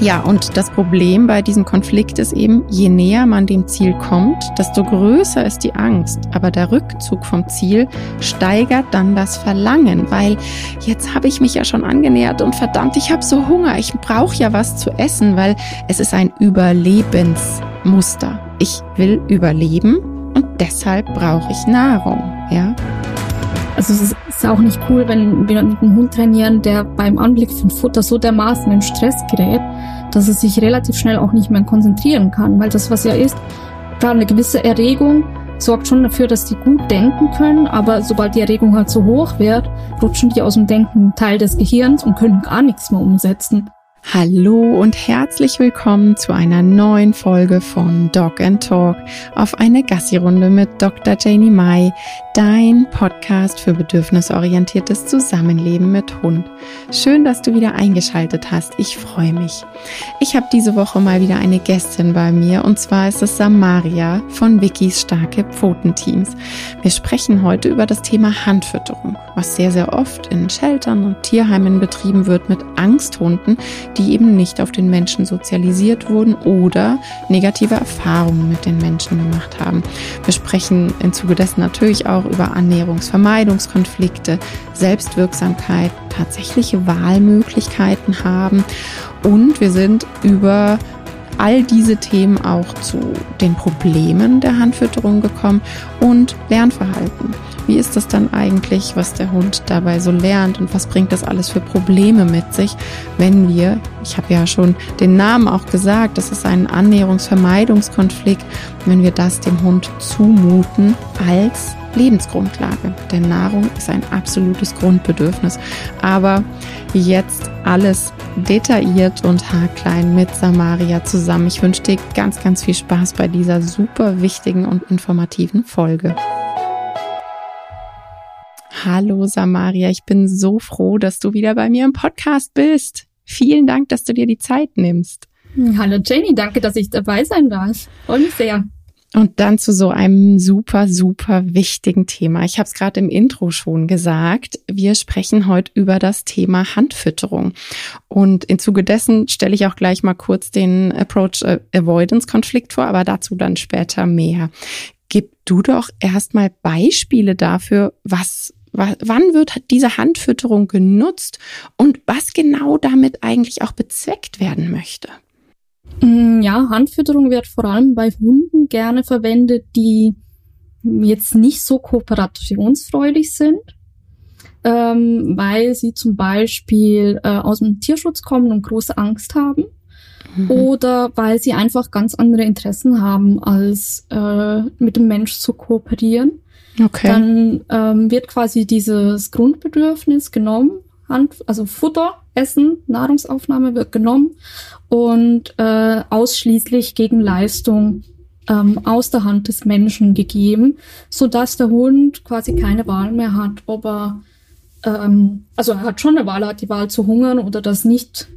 Ja, und das Problem bei diesem Konflikt ist eben, je näher man dem Ziel kommt, desto größer ist die Angst. Aber der Rückzug vom Ziel steigert dann das Verlangen, weil jetzt habe ich mich ja schon angenähert und verdammt, ich habe so Hunger, ich brauche ja was zu essen, weil es ist ein Überlebensmuster. Ich will überleben und deshalb brauche ich Nahrung, ja. Also es ist auch nicht cool, wenn wir mit einem Hund trainieren, der beim Anblick von Futter so dermaßen in Stress gerät, dass er sich relativ schnell auch nicht mehr konzentrieren kann. Weil das, was ja ist, klar, eine gewisse Erregung sorgt schon dafür, dass die gut denken können, aber sobald die Erregung halt so hoch wird, rutschen die aus dem Denken Teil des Gehirns und können gar nichts mehr umsetzen. Hallo und herzlich willkommen zu einer neuen Folge von Dog and Talk auf eine Gassi-Runde mit Dr. Janie Mai, dein Podcast für bedürfnisorientiertes Zusammenleben mit Hund. Schön, dass du wieder eingeschaltet hast. Ich freue mich. Ich habe diese Woche mal wieder eine Gästin bei mir und zwar ist es Samaria von Wikis starke Pfotenteams. Wir sprechen heute über das Thema Handfütterung, was sehr, sehr oft in Sheltern und Tierheimen betrieben wird mit Angsthunden, die eben nicht auf den Menschen sozialisiert wurden oder negative Erfahrungen mit den Menschen gemacht haben. Wir sprechen im Zuge dessen natürlich auch über Annäherungsvermeidungskonflikte, Selbstwirksamkeit, tatsächliche Wahlmöglichkeiten haben und wir sind über all diese Themen auch zu den Problemen der Handfütterung gekommen und Lernverhalten. Wie ist das dann eigentlich, was der Hund dabei so lernt und was bringt das alles für Probleme mit sich, wenn wir, ich habe ja schon den Namen auch gesagt, das ist ein Annäherungsvermeidungskonflikt, wenn wir das dem Hund zumuten als Lebensgrundlage. Denn Nahrung ist ein absolutes Grundbedürfnis. Aber jetzt alles detailliert und haarklein mit Samaria zusammen. Ich wünsche dir ganz, ganz viel Spaß bei dieser super wichtigen und informativen Folge. Hallo Samaria, ich bin so froh, dass du wieder bei mir im Podcast bist. Vielen Dank, dass du dir die Zeit nimmst. Hallo Jenny, danke, dass ich dabei sein darf. Freue mich sehr. Und dann zu so einem super, super wichtigen Thema. Ich habe es gerade im Intro schon gesagt. Wir sprechen heute über das Thema Handfütterung. Und im Zuge dessen stelle ich auch gleich mal kurz den Approach Avoidance Konflikt vor, aber dazu dann später mehr. Gib du doch erstmal Beispiele dafür, was Wann wird diese Handfütterung genutzt und was genau damit eigentlich auch bezweckt werden möchte? Mm, ja, Handfütterung wird vor allem bei Hunden gerne verwendet, die jetzt nicht so kooperationsfreudig sind, ähm, weil sie zum Beispiel äh, aus dem Tierschutz kommen und große Angst haben. Mhm. Oder weil sie einfach ganz andere Interessen haben, als äh, mit dem Mensch zu kooperieren. Okay. Dann ähm, wird quasi dieses Grundbedürfnis genommen, Hand, also Futter, Essen, Nahrungsaufnahme wird genommen und äh, ausschließlich gegen Leistung ähm, aus der Hand des Menschen gegeben, so dass der Hund quasi keine Wahl mehr hat, ob er ähm, also er hat schon eine Wahl, er hat die Wahl zu hungern oder das nicht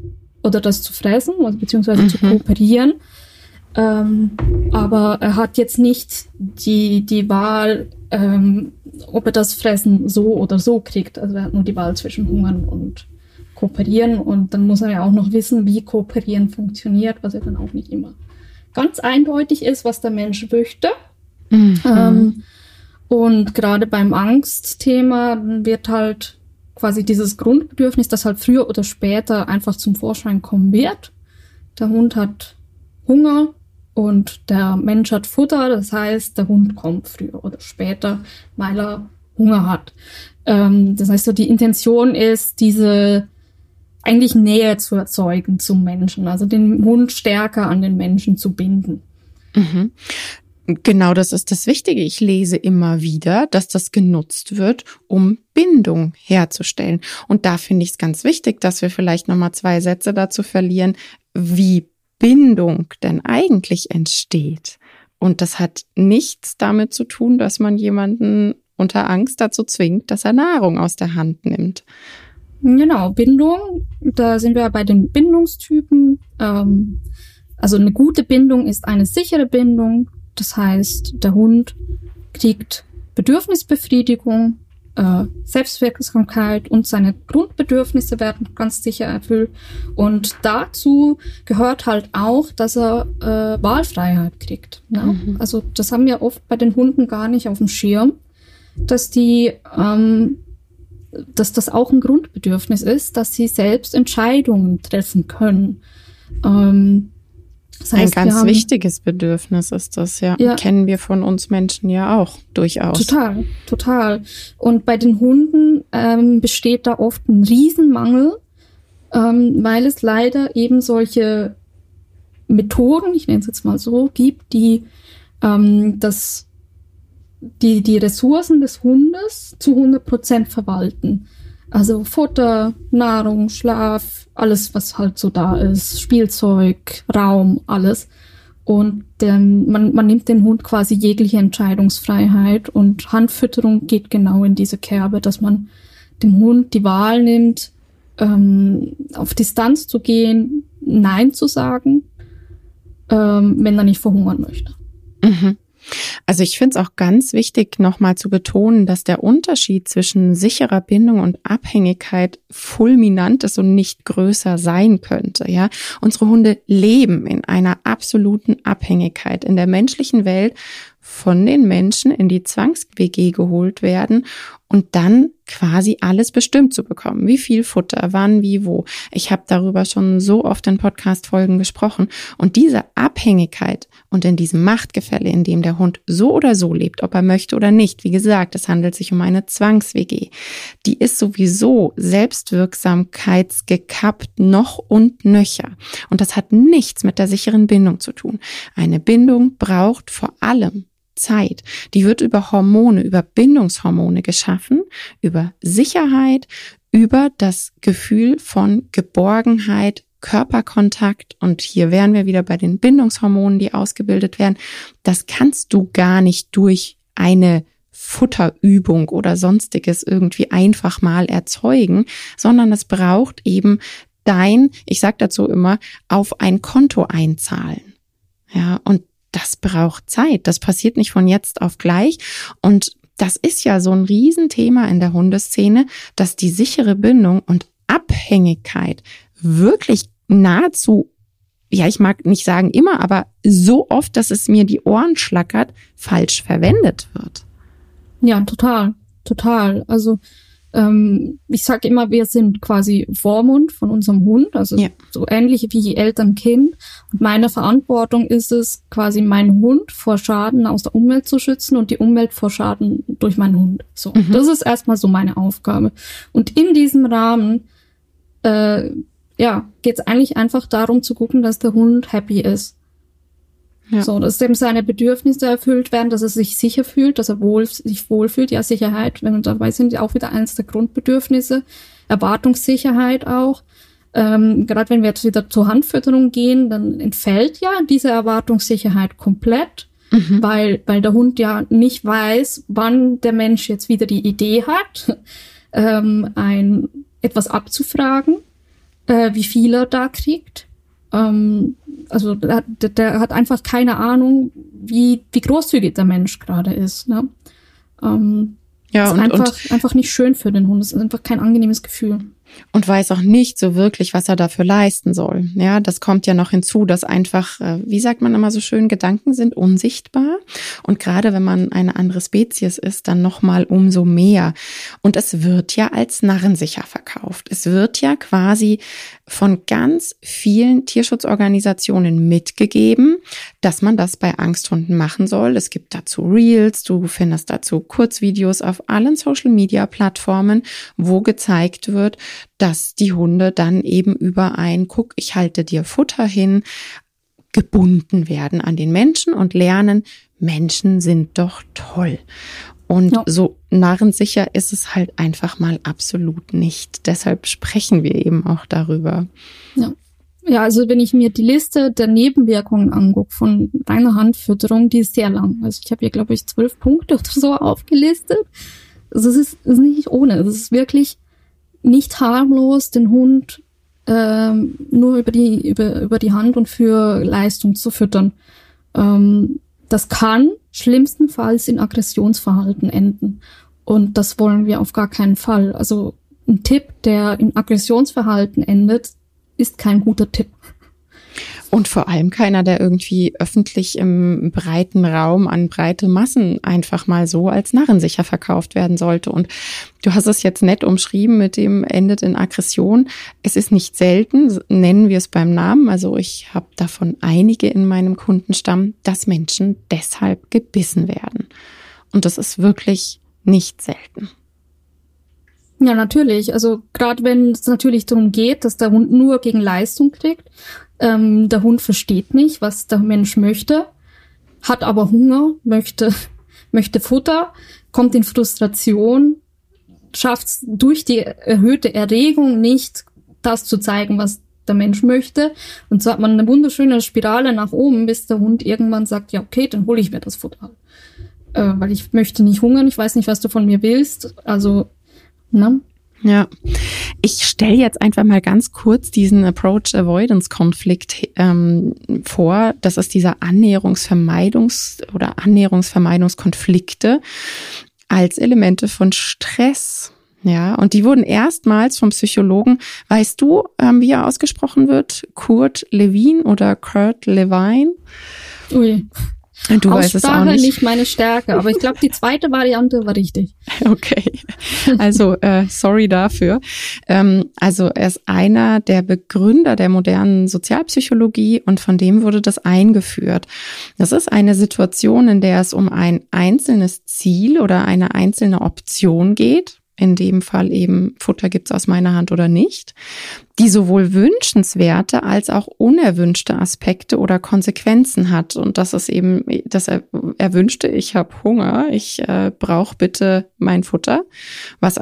oder das zu fressen, also beziehungsweise mhm. zu kooperieren. Ähm, aber er hat jetzt nicht die, die Wahl, ähm, ob er das Fressen so oder so kriegt. Also er hat nur die Wahl zwischen Hungern und Kooperieren. Und dann muss er ja auch noch wissen, wie Kooperieren funktioniert, was ja dann auch nicht immer ganz eindeutig ist, was der Mensch möchte. Mhm. Ähm, und gerade beim Angstthema wird halt quasi dieses Grundbedürfnis, das halt früher oder später einfach zum Vorschein kommen wird. Der Hund hat Hunger, und der Mensch hat Futter, das heißt, der Hund kommt früher oder später, weil er Hunger hat. Ähm, das heißt, so die Intention ist, diese eigentlich Nähe zu erzeugen zum Menschen, also den Hund stärker an den Menschen zu binden. Mhm. Genau, das ist das Wichtige. Ich lese immer wieder, dass das genutzt wird, um Bindung herzustellen. Und da finde ich es ganz wichtig, dass wir vielleicht nochmal zwei Sätze dazu verlieren, wie Bindung denn eigentlich entsteht. Und das hat nichts damit zu tun, dass man jemanden unter Angst dazu zwingt, dass er Nahrung aus der Hand nimmt. Genau, Bindung, da sind wir bei den Bindungstypen. Ähm, also eine gute Bindung ist eine sichere Bindung. Das heißt, der Hund kriegt Bedürfnisbefriedigung äh, Selbstwirksamkeit und seine Grundbedürfnisse werden ganz sicher erfüllt. Und dazu gehört halt auch, dass er äh, Wahlfreiheit kriegt. Ne? Mhm. Also das haben wir oft bei den Hunden gar nicht auf dem Schirm, dass die ähm, dass das auch ein Grundbedürfnis ist, dass sie selbst Entscheidungen treffen können. Ähm, das heißt, ein ganz haben, wichtiges Bedürfnis ist das, ja. ja. Kennen wir von uns Menschen ja auch durchaus. Total, total. Und bei den Hunden ähm, besteht da oft ein Riesenmangel, ähm, weil es leider eben solche Methoden, ich nenne es jetzt mal so, gibt, die ähm, das, die, die Ressourcen des Hundes zu 100 Prozent verwalten. Also Futter, Nahrung, Schlaf, alles, was halt so da ist, Spielzeug, Raum, alles. Und ähm, man, man nimmt dem Hund quasi jegliche Entscheidungsfreiheit und Handfütterung geht genau in diese Kerbe, dass man dem Hund die Wahl nimmt, ähm, auf Distanz zu gehen, Nein zu sagen, ähm, wenn er nicht verhungern möchte. Mhm. Also ich finde es auch ganz wichtig, nochmal zu betonen, dass der Unterschied zwischen sicherer Bindung und Abhängigkeit fulminant ist und nicht größer sein könnte. Ja, unsere Hunde leben in einer absoluten Abhängigkeit. In der menschlichen Welt von den Menschen in die Zwangs-WG geholt werden und dann quasi alles bestimmt zu bekommen. Wie viel Futter, wann, wie, wo. Ich habe darüber schon so oft in Podcast-Folgen gesprochen. Und diese Abhängigkeit und in diesem Machtgefälle, in dem der Hund so oder so lebt, ob er möchte oder nicht, wie gesagt, es handelt sich um eine Zwangs-WG, die ist sowieso selbstwirksamkeitsgekappt noch und nöcher. Und das hat nichts mit der sicheren Bindung zu tun. Eine Bindung braucht vor allem Zeit. Die wird über Hormone, über Bindungshormone geschaffen, über Sicherheit, über das Gefühl von Geborgenheit, Körperkontakt und hier wären wir wieder bei den Bindungshormonen, die ausgebildet werden. Das kannst du gar nicht durch eine Futterübung oder sonstiges irgendwie einfach mal erzeugen, sondern es braucht eben dein, ich sag dazu immer, auf ein Konto einzahlen. Ja, und das braucht Zeit. Das passiert nicht von jetzt auf gleich. Und das ist ja so ein Riesenthema in der Hundeszene, dass die sichere Bindung und Abhängigkeit wirklich nahezu, ja, ich mag nicht sagen immer, aber so oft, dass es mir die Ohren schlackert, falsch verwendet wird. Ja, total, total. Also ähm, ich sage immer, wir sind quasi Vormund von unserem Hund, also ja. so ähnlich wie Eltern-Kind. Und meine Verantwortung ist es, quasi meinen Hund vor Schaden aus der Umwelt zu schützen und die Umwelt vor Schaden durch meinen Hund. So, mhm. das ist erstmal so meine Aufgabe. Und in diesem Rahmen, äh, ja, geht es eigentlich einfach darum zu gucken, dass der Hund happy ist. Ja. So, dass dem seine Bedürfnisse erfüllt werden, dass er sich sicher fühlt, dass er wohl, sich wohlfühlt. Ja, Sicherheit, wenn wir dabei sind, auch wieder eines der Grundbedürfnisse. Erwartungssicherheit auch. Ähm, Gerade wenn wir jetzt wieder zur Handfütterung gehen, dann entfällt ja diese Erwartungssicherheit komplett, mhm. weil, weil der Hund ja nicht weiß, wann der Mensch jetzt wieder die Idee hat, ähm, ein, etwas abzufragen, äh, wie viel er da kriegt. Ähm, also der, der, hat einfach keine Ahnung, wie, wie großzügig der Mensch gerade ist. Ne? Ähm, ja, ist und, einfach, und einfach nicht schön für den Hund. Es ist einfach kein angenehmes Gefühl und weiß auch nicht so wirklich, was er dafür leisten soll. Ja, das kommt ja noch hinzu, dass einfach, äh, wie sagt man immer so schön, Gedanken sind unsichtbar und gerade wenn man eine andere Spezies ist, dann noch mal umso mehr. Und es wird ja als narrensicher verkauft. Es wird ja quasi von ganz vielen Tierschutzorganisationen mitgegeben, dass man das bei Angsthunden machen soll. Es gibt dazu Reels, du findest dazu Kurzvideos auf allen Social Media Plattformen, wo gezeigt wird, dass die Hunde dann eben über ein Guck, ich halte dir Futter hin, gebunden werden an den Menschen und lernen, Menschen sind doch toll. Und ja. so narrensicher ist es halt einfach mal absolut nicht. Deshalb sprechen wir eben auch darüber. Ja. Ja, also wenn ich mir die Liste der Nebenwirkungen angucke von reiner Handfütterung, die ist sehr lang. Also ich habe hier, glaube ich, zwölf Punkte oder so aufgelistet. Also es ist, es ist nicht ohne. Es ist wirklich nicht harmlos den Hund ähm, nur über die, über, über die Hand und für Leistung zu füttern. Ähm, das kann schlimmstenfalls in Aggressionsverhalten enden. Und das wollen wir auf gar keinen Fall. Also ein Tipp, der in Aggressionsverhalten endet, ist kein guter Tipp. Und vor allem keiner, der irgendwie öffentlich im breiten Raum an breite Massen einfach mal so als narrensicher verkauft werden sollte. Und du hast es jetzt nett umschrieben mit dem endet in Aggression. Es ist nicht selten, nennen wir es beim Namen. Also ich habe davon einige in meinem Kundenstamm, dass Menschen deshalb gebissen werden. Und das ist wirklich nicht selten. Ja, natürlich. Also gerade wenn es natürlich darum geht, dass der Hund nur gegen Leistung kriegt, ähm, der Hund versteht nicht, was der Mensch möchte, hat aber Hunger, möchte, möchte Futter, kommt in Frustration, schafft es durch die erhöhte Erregung nicht, das zu zeigen, was der Mensch möchte. Und so hat man eine wunderschöne Spirale nach oben, bis der Hund irgendwann sagt, ja, okay, dann hole ich mir das Futter. Äh, weil ich möchte nicht hungern, ich weiß nicht, was du von mir willst. Also, ne? Ja, ich stelle jetzt einfach mal ganz kurz diesen Approach-Avoidance-Konflikt ähm, vor. Das ist dieser Annäherungsvermeidungs- oder Annäherungsvermeidungskonflikte als Elemente von Stress. Ja, und die wurden erstmals vom Psychologen, weißt du, ähm, wie er ausgesprochen wird? Kurt Levine oder Kurt Levine? Ui. Du weißt es auch nicht. nicht meine Stärke, aber ich glaube, die zweite Variante war richtig. Okay, also äh, sorry dafür. Ähm, also er ist einer der Begründer der modernen Sozialpsychologie und von dem wurde das eingeführt. Das ist eine Situation, in der es um ein einzelnes Ziel oder eine einzelne Option geht in dem Fall eben Futter gibt's aus meiner Hand oder nicht, die sowohl wünschenswerte als auch unerwünschte Aspekte oder Konsequenzen hat. Und das ist eben das Erwünschte, ich habe Hunger, ich äh, brauche bitte mein Futter, was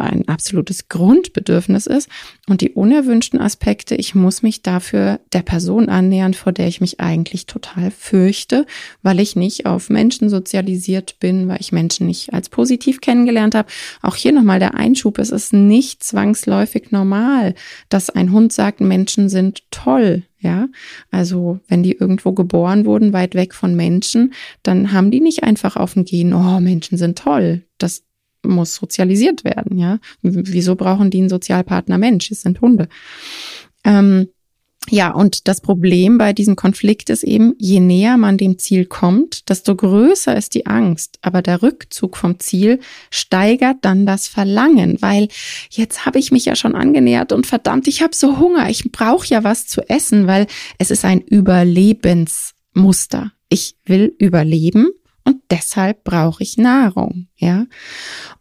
ein absolutes Grundbedürfnis ist. Und die unerwünschten Aspekte, ich muss mich dafür der Person annähern, vor der ich mich eigentlich total fürchte, weil ich nicht auf Menschen sozialisiert bin, weil ich Menschen nicht als positiv kennengelernt habe. Auch hier nochmal der Einschub, es ist nicht zwangsläufig normal, dass ein Hund sagt, Menschen sind toll. Ja, also wenn die irgendwo geboren wurden, weit weg von Menschen, dann haben die nicht einfach auf dem Gen, oh, Menschen sind toll. Das muss sozialisiert werden, ja. Wieso brauchen die einen Sozialpartner Mensch? Es sind Hunde. Ähm, ja, und das Problem bei diesem Konflikt ist eben, je näher man dem Ziel kommt, desto größer ist die Angst. Aber der Rückzug vom Ziel steigert dann das Verlangen, weil jetzt habe ich mich ja schon angenähert und verdammt, ich habe so Hunger, ich brauche ja was zu essen, weil es ist ein Überlebensmuster. Ich will überleben und deshalb brauche ich Nahrung, ja.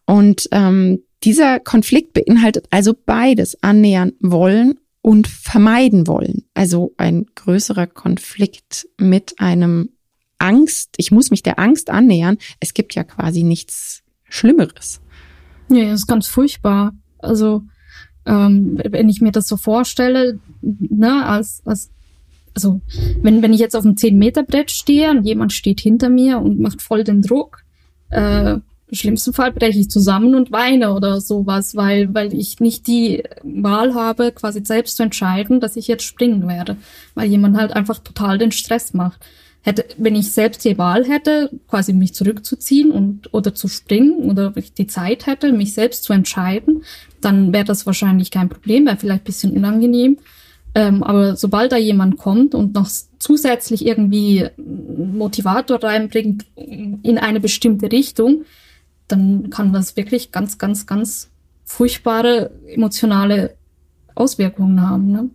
Und ähm, dieser Konflikt beinhaltet also beides, annähern wollen und vermeiden wollen. Also ein größerer Konflikt mit einem Angst. Ich muss mich der Angst annähern. Es gibt ja quasi nichts Schlimmeres. Ja, das ist ganz furchtbar. Also ähm, wenn ich mir das so vorstelle, ne, als, als also wenn, wenn ich jetzt auf einem 10-Meter-Brett stehe und jemand steht hinter mir und macht voll den Druck, äh, im schlimmsten Fall breche ich zusammen und weine oder sowas, weil, weil ich nicht die Wahl habe, quasi selbst zu entscheiden, dass ich jetzt springen werde, weil jemand halt einfach total den Stress macht. Hätte, wenn ich selbst die Wahl hätte, quasi mich zurückzuziehen und oder zu springen oder ich die Zeit hätte, mich selbst zu entscheiden, dann wäre das wahrscheinlich kein Problem, wäre vielleicht bisschen unangenehm. Ähm, aber sobald da jemand kommt und noch zusätzlich irgendwie Motivator reinbringt in eine bestimmte Richtung, dann kann das wirklich ganz, ganz, ganz furchtbare emotionale Auswirkungen haben. Ne?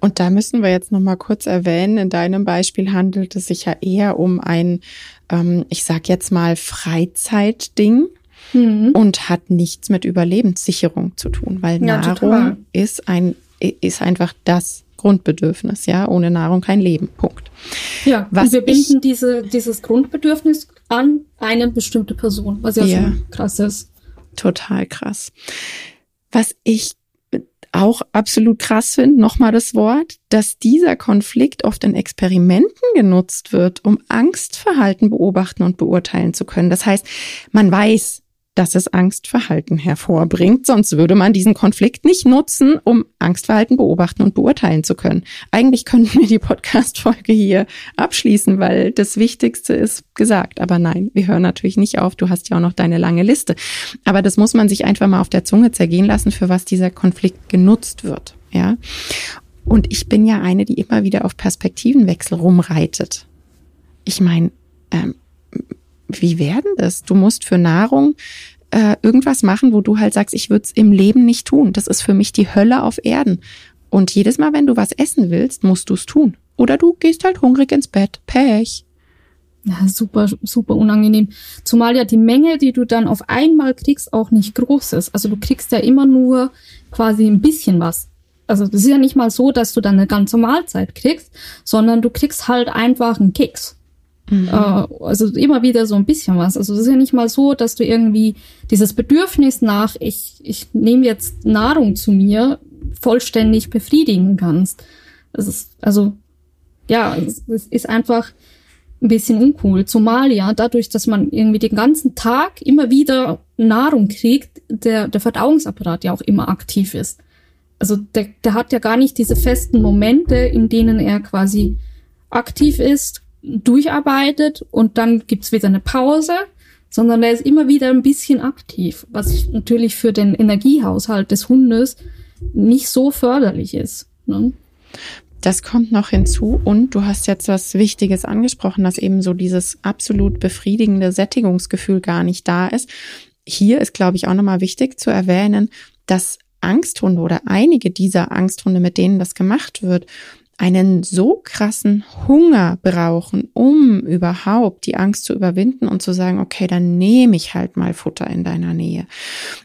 Und da müssen wir jetzt noch mal kurz erwähnen, in deinem Beispiel handelt es sich ja eher um ein, ähm, ich sag jetzt mal, Freizeitding mhm. und hat nichts mit Überlebenssicherung zu tun, weil ja, Nahrung total. ist ein ist einfach das Grundbedürfnis, ja, ohne Nahrung kein Leben. Punkt. Ja, was und wir binden ich, diese, dieses Grundbedürfnis an eine bestimmte Person, was ja, ja schon krass ist. Total krass. Was ich auch absolut krass finde, nochmal das Wort, dass dieser Konflikt oft in Experimenten genutzt wird, um Angstverhalten beobachten und beurteilen zu können. Das heißt, man weiß, dass es Angstverhalten hervorbringt. Sonst würde man diesen Konflikt nicht nutzen, um Angstverhalten beobachten und beurteilen zu können. Eigentlich könnten wir die Podcast-Folge hier abschließen, weil das Wichtigste ist gesagt. Aber nein, wir hören natürlich nicht auf. Du hast ja auch noch deine lange Liste. Aber das muss man sich einfach mal auf der Zunge zergehen lassen, für was dieser Konflikt genutzt wird. Ja. Und ich bin ja eine, die immer wieder auf Perspektivenwechsel rumreitet. Ich meine, ähm, wie werden das? Du musst für Nahrung äh, irgendwas machen, wo du halt sagst, ich würde es im Leben nicht tun. Das ist für mich die Hölle auf Erden. Und jedes Mal, wenn du was essen willst, musst du es tun. Oder du gehst halt hungrig ins Bett. Pech. Ja, super, super unangenehm. Zumal ja die Menge, die du dann auf einmal kriegst, auch nicht groß ist. Also du kriegst ja immer nur quasi ein bisschen was. Also das ist ja nicht mal so, dass du dann eine ganze Mahlzeit kriegst, sondern du kriegst halt einfach einen Keks. Mhm. Äh, also immer wieder so ein bisschen was. Also es ist ja nicht mal so, dass du irgendwie dieses Bedürfnis nach, ich, ich nehme jetzt Nahrung zu mir, vollständig befriedigen kannst. Das ist, also, ja, es, es ist einfach ein bisschen uncool. Zumal ja dadurch, dass man irgendwie den ganzen Tag immer wieder Nahrung kriegt, der, der Verdauungsapparat ja auch immer aktiv ist. Also der, der hat ja gar nicht diese festen Momente, in denen er quasi aktiv ist durcharbeitet und dann gibt's wieder eine Pause, sondern er ist immer wieder ein bisschen aktiv, was natürlich für den Energiehaushalt des Hundes nicht so förderlich ist. Ne? Das kommt noch hinzu und du hast jetzt was Wichtiges angesprochen, dass eben so dieses absolut befriedigende Sättigungsgefühl gar nicht da ist. Hier ist, glaube ich, auch nochmal wichtig zu erwähnen, dass Angsthunde oder einige dieser Angsthunde, mit denen das gemacht wird, einen so krassen Hunger brauchen, um überhaupt die Angst zu überwinden und zu sagen, okay, dann nehme ich halt mal Futter in deiner Nähe.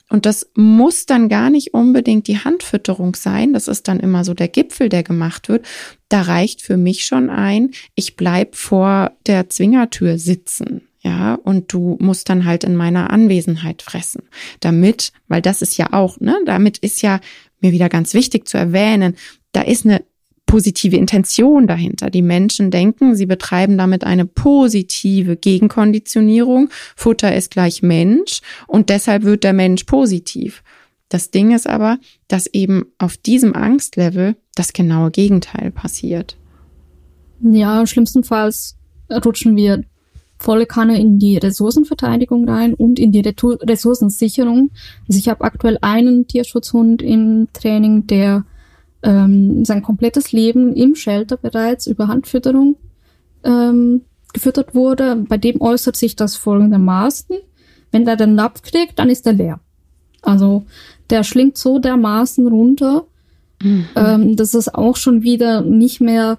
Und das muss dann gar nicht unbedingt die Handfütterung sein. Das ist dann immer so der Gipfel, der gemacht wird. Da reicht für mich schon ein, ich bleib vor der Zwingertür sitzen. Ja, und du musst dann halt in meiner Anwesenheit fressen. Damit, weil das ist ja auch, ne, damit ist ja mir wieder ganz wichtig zu erwähnen, da ist eine positive Intention dahinter. Die Menschen denken, sie betreiben damit eine positive Gegenkonditionierung. Futter ist gleich Mensch und deshalb wird der Mensch positiv. Das Ding ist aber, dass eben auf diesem Angstlevel das genaue Gegenteil passiert. Ja, schlimmstenfalls rutschen wir volle Kanne in die Ressourcenverteidigung rein und in die Ressourcensicherung. Also ich habe aktuell einen Tierschutzhund im Training, der ähm, sein komplettes Leben im Shelter bereits über Handfütterung ähm, gefüttert wurde. Bei dem äußert sich das folgendermaßen. Wenn der den Napf kriegt, dann ist er leer. Also der schlingt so dermaßen runter, mhm. ähm, dass es auch schon wieder nicht mehr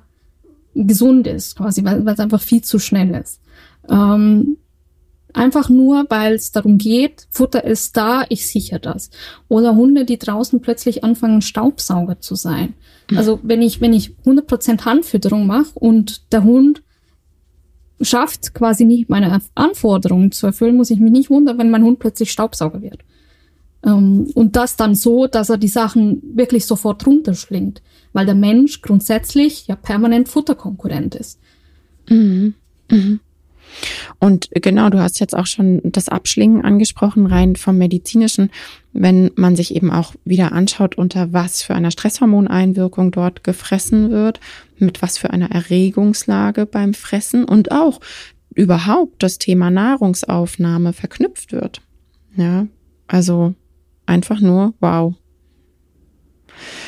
gesund ist, quasi, weil, weil es einfach viel zu schnell ist. Ähm, Einfach nur, weil es darum geht, Futter ist da, ich sichere das. Oder Hunde, die draußen plötzlich anfangen, Staubsauger zu sein. Also wenn ich, wenn ich 100% Handfütterung mache und der Hund schafft quasi nicht meine Anforderungen zu erfüllen, muss ich mich nicht wundern, wenn mein Hund plötzlich Staubsauger wird. Ähm, und das dann so, dass er die Sachen wirklich sofort runterschlingt, weil der Mensch grundsätzlich ja permanent Futterkonkurrent ist. Mhm. Mhm. Und genau, du hast jetzt auch schon das Abschlingen angesprochen, rein vom medizinischen. Wenn man sich eben auch wieder anschaut, unter was für einer Stresshormoneinwirkung dort gefressen wird, mit was für einer Erregungslage beim Fressen und auch überhaupt das Thema Nahrungsaufnahme verknüpft wird. Ja, also einfach nur wow.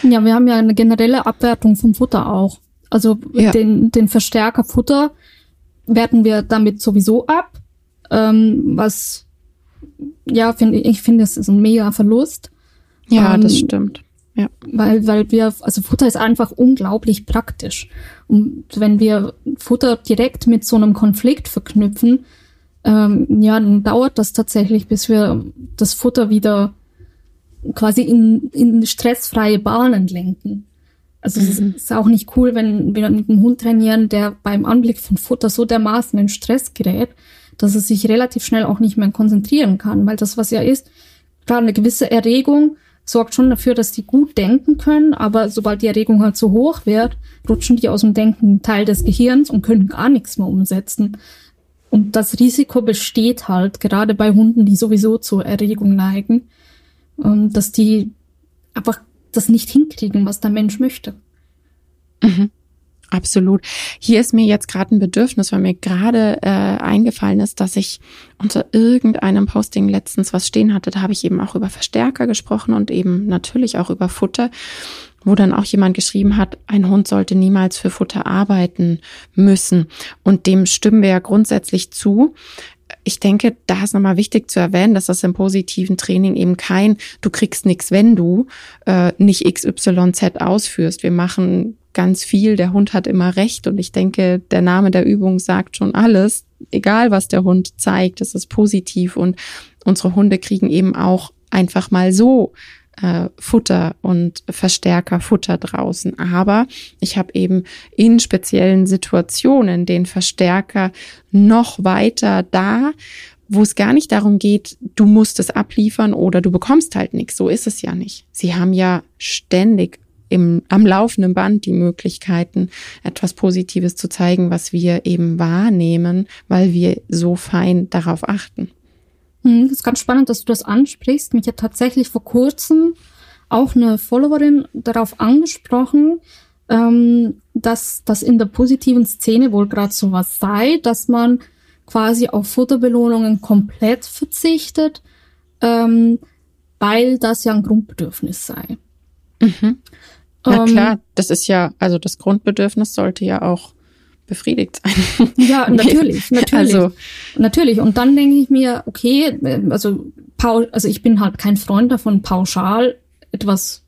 Ja, wir haben ja eine generelle Abwertung vom Futter auch. Also ja. den, den Verstärker Futter werten wir damit sowieso ab, ähm, was ja, finde ich finde, es ist ein mega Verlust. Ja, ähm, das stimmt. Ja. Weil, weil wir, also Futter ist einfach unglaublich praktisch. Und wenn wir Futter direkt mit so einem Konflikt verknüpfen, ähm, ja, dann dauert das tatsächlich, bis wir das Futter wieder quasi in, in stressfreie Bahnen lenken. Also es mhm. ist auch nicht cool, wenn wir mit einem Hund trainieren, der beim Anblick von Futter so dermaßen in Stress gerät, dass er sich relativ schnell auch nicht mehr konzentrieren kann. Weil das, was ja ist, klar, eine gewisse Erregung sorgt schon dafür, dass die gut denken können, aber sobald die Erregung halt so hoch wird, rutschen die aus dem Denken Teil des Gehirns und können gar nichts mehr umsetzen. Und das Risiko besteht halt, gerade bei Hunden, die sowieso zur Erregung neigen, ähm, dass die einfach das nicht hinkriegen, was der Mensch möchte. Mhm. Absolut. Hier ist mir jetzt gerade ein Bedürfnis, weil mir gerade äh, eingefallen ist, dass ich unter irgendeinem Posting letztens was stehen hatte. Da habe ich eben auch über Verstärker gesprochen und eben natürlich auch über Futter, wo dann auch jemand geschrieben hat, ein Hund sollte niemals für Futter arbeiten müssen. Und dem stimmen wir ja grundsätzlich zu ich denke, da ist nochmal wichtig zu erwähnen, dass das im positiven Training eben kein, du kriegst nichts, wenn du äh, nicht XYZ ausführst. Wir machen ganz viel, der Hund hat immer recht und ich denke, der Name der Übung sagt schon alles. Egal, was der Hund zeigt, es ist positiv und unsere Hunde kriegen eben auch einfach mal so äh, Futter und Verstärker Futter draußen. Aber ich habe eben in speziellen Situationen den Verstärker noch weiter da, wo es gar nicht darum geht, du musst es abliefern oder du bekommst halt nichts. So ist es ja nicht. Sie haben ja ständig im, am laufenden Band die Möglichkeiten, etwas Positives zu zeigen, was wir eben wahrnehmen, weil wir so fein darauf achten. Hm, das ist ganz spannend, dass du das ansprichst. Mich hat tatsächlich vor kurzem auch eine Followerin darauf angesprochen, ähm, dass das in der positiven Szene wohl gerade so was sei, dass man quasi auf Futterbelohnungen komplett verzichtet, ähm, weil das ja ein Grundbedürfnis sei. Mhm. Na ähm, klar, das ist ja, also das Grundbedürfnis sollte ja auch befriedigt sein. Ja, natürlich, natürlich. Also, natürlich. Und dann denke ich mir, okay, also, also ich bin halt kein Freund davon, pauschal etwas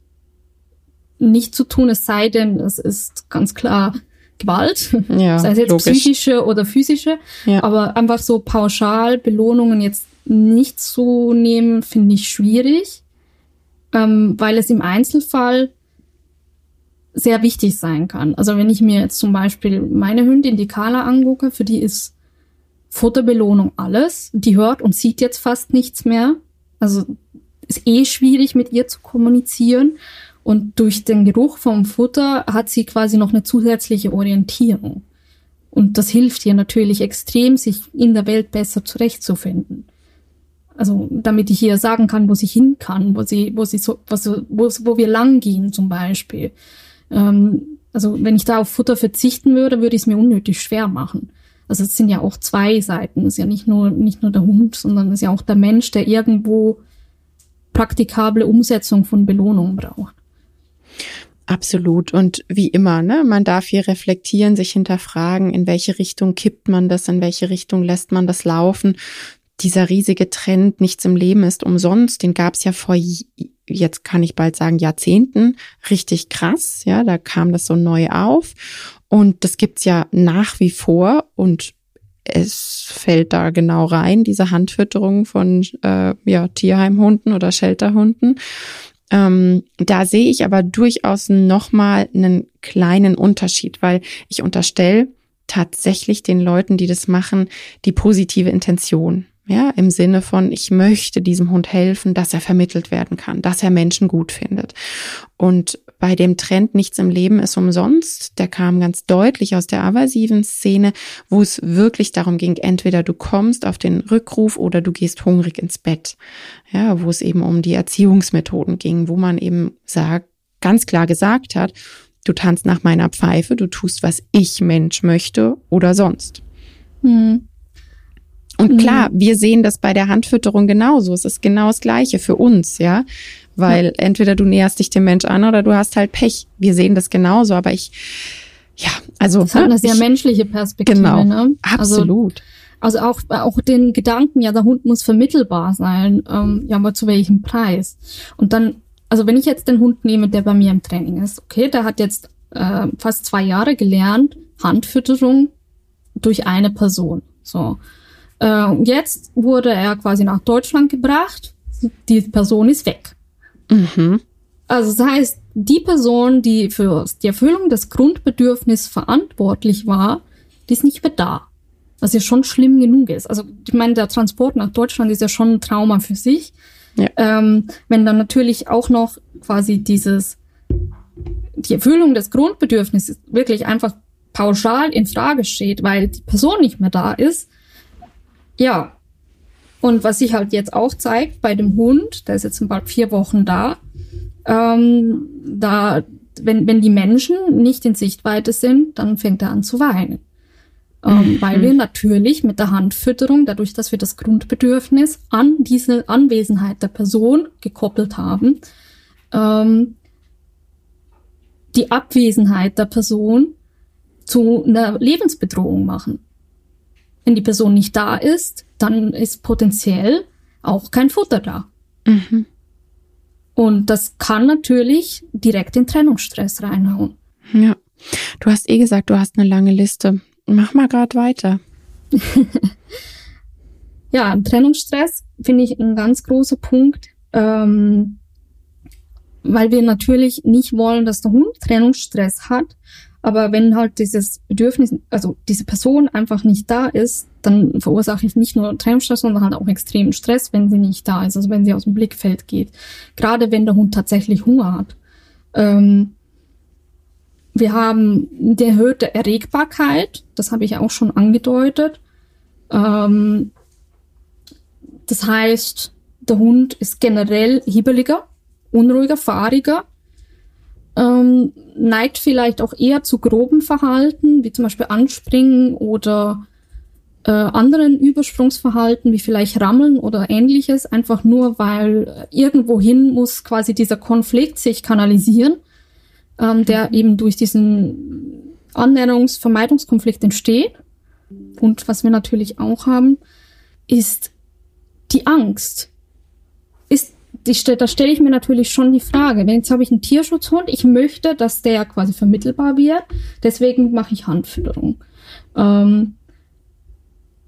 nicht zu tun, es sei denn, es ist ganz klar Gewalt, ja, sei es jetzt logisch. psychische oder physische, ja. aber einfach so pauschal Belohnungen jetzt nicht zu nehmen, finde ich schwierig, ähm, weil es im Einzelfall sehr wichtig sein kann. Also wenn ich mir jetzt zum Beispiel meine Hündin, die Carla, angucke, für die ist Futterbelohnung alles. Die hört und sieht jetzt fast nichts mehr. Also ist eh schwierig mit ihr zu kommunizieren. Und durch den Geruch vom Futter hat sie quasi noch eine zusätzliche Orientierung. Und das hilft ihr natürlich extrem, sich in der Welt besser zurechtzufinden. Also, damit ich ihr sagen kann, wo sie hin kann, wo sie, wo sie so, wo, wo wir lang gehen zum Beispiel. Ähm, also wenn ich da auf Futter verzichten würde, würde ich es mir unnötig schwer machen. Also es sind ja auch zwei Seiten. Es ist ja nicht nur, nicht nur der Hund, sondern es ist ja auch der Mensch, der irgendwo praktikable Umsetzung von Belohnung braucht. Absolut. Und wie immer, ne, man darf hier reflektieren, sich hinterfragen, in welche Richtung kippt man das, in welche Richtung lässt man das laufen. Dieser riesige Trend, nichts im Leben ist umsonst, den gab es ja vor jetzt kann ich bald sagen, Jahrzehnten richtig krass. Ja, da kam das so neu auf. Und das gibt's ja nach wie vor und es fällt da genau rein, diese Handfütterung von äh, ja, Tierheimhunden oder Shelterhunden. Ähm, da sehe ich aber durchaus nochmal einen kleinen Unterschied, weil ich unterstelle tatsächlich den Leuten, die das machen, die positive Intention. Ja, im Sinne von, ich möchte diesem Hund helfen, dass er vermittelt werden kann, dass er Menschen gut findet. Und bei dem Trend Nichts im Leben ist umsonst, der kam ganz deutlich aus der aversiven Szene, wo es wirklich darum ging, entweder du kommst auf den Rückruf oder du gehst hungrig ins Bett. Ja, wo es eben um die Erziehungsmethoden ging, wo man eben sagt, ganz klar gesagt hat, du tanzt nach meiner Pfeife, du tust, was ich Mensch möchte oder sonst. Hm. Und klar, mhm. wir sehen das bei der Handfütterung genauso. Es ist genau das Gleiche für uns, ja. Weil ja. entweder du näherst dich dem Mensch an oder du hast halt Pech. Wir sehen das genauso, aber ich, ja, also. Das hat eine sehr menschliche Perspektive, genau, ne? Also, absolut. Also, auch, auch den Gedanken, ja, der Hund muss vermittelbar sein, ähm, ja, aber zu welchem Preis? Und dann, also wenn ich jetzt den Hund nehme, der bei mir im Training ist, okay, der hat jetzt äh, fast zwei Jahre gelernt, Handfütterung durch eine Person. So. Äh, jetzt wurde er quasi nach Deutschland gebracht. Die Person ist weg. Mhm. Also das heißt, die Person, die für die Erfüllung des Grundbedürfnisses verantwortlich war, die ist nicht mehr da. Was ja schon schlimm genug ist. Also ich meine, der Transport nach Deutschland ist ja schon ein Trauma für sich. Ja. Ähm, wenn dann natürlich auch noch quasi dieses die Erfüllung des Grundbedürfnisses wirklich einfach pauschal in Frage steht, weil die Person nicht mehr da ist, Ja. Und was sich halt jetzt auch zeigt bei dem Hund, der ist jetzt bald vier Wochen da, ähm, da, wenn, wenn die Menschen nicht in Sichtweite sind, dann fängt er an zu weinen. Ähm, mhm. Weil wir natürlich mit der Handfütterung, dadurch, dass wir das Grundbedürfnis an diese Anwesenheit der Person gekoppelt haben, ähm, die Abwesenheit der Person zu einer Lebensbedrohung machen. Wenn die Person nicht da ist, dann ist potenziell auch kein Futter da. Mhm. Und das kann natürlich direkt in Trennungsstress reinhauen. Ja. Du hast eh gesagt, du hast eine lange Liste. Mach mal gerade weiter. ja, Trennungsstress finde ich ein ganz großer Punkt, ähm, weil wir natürlich nicht wollen, dass der Hund Trennungsstress hat. Aber wenn halt dieses Bedürfnis, also diese Person einfach nicht da ist, dann verursache ich nicht nur Trennungsstress, sondern halt auch extremen Stress, wenn sie nicht da ist, also wenn sie aus dem Blickfeld geht. Gerade wenn der Hund tatsächlich Hunger hat. Ähm, wir haben die erhöhte Erregbarkeit, das habe ich auch schon angedeutet. Ähm, das heißt, der Hund ist generell hibbeliger, unruhiger, fahriger ähm, neigt vielleicht auch eher zu groben Verhalten, wie zum Beispiel Anspringen oder äh, anderen Übersprungsverhalten, wie vielleicht Rammeln oder ähnliches, einfach nur weil irgendwohin muss quasi dieser Konflikt sich kanalisieren, ähm, der eben durch diesen Annäherungsvermeidungskonflikt entsteht. Und was wir natürlich auch haben, ist die Angst die, da stelle ich mir natürlich schon die Frage, wenn jetzt habe ich einen Tierschutzhund, ich möchte, dass der quasi vermittelbar wird, deswegen mache ich Handfütterung. Ähm,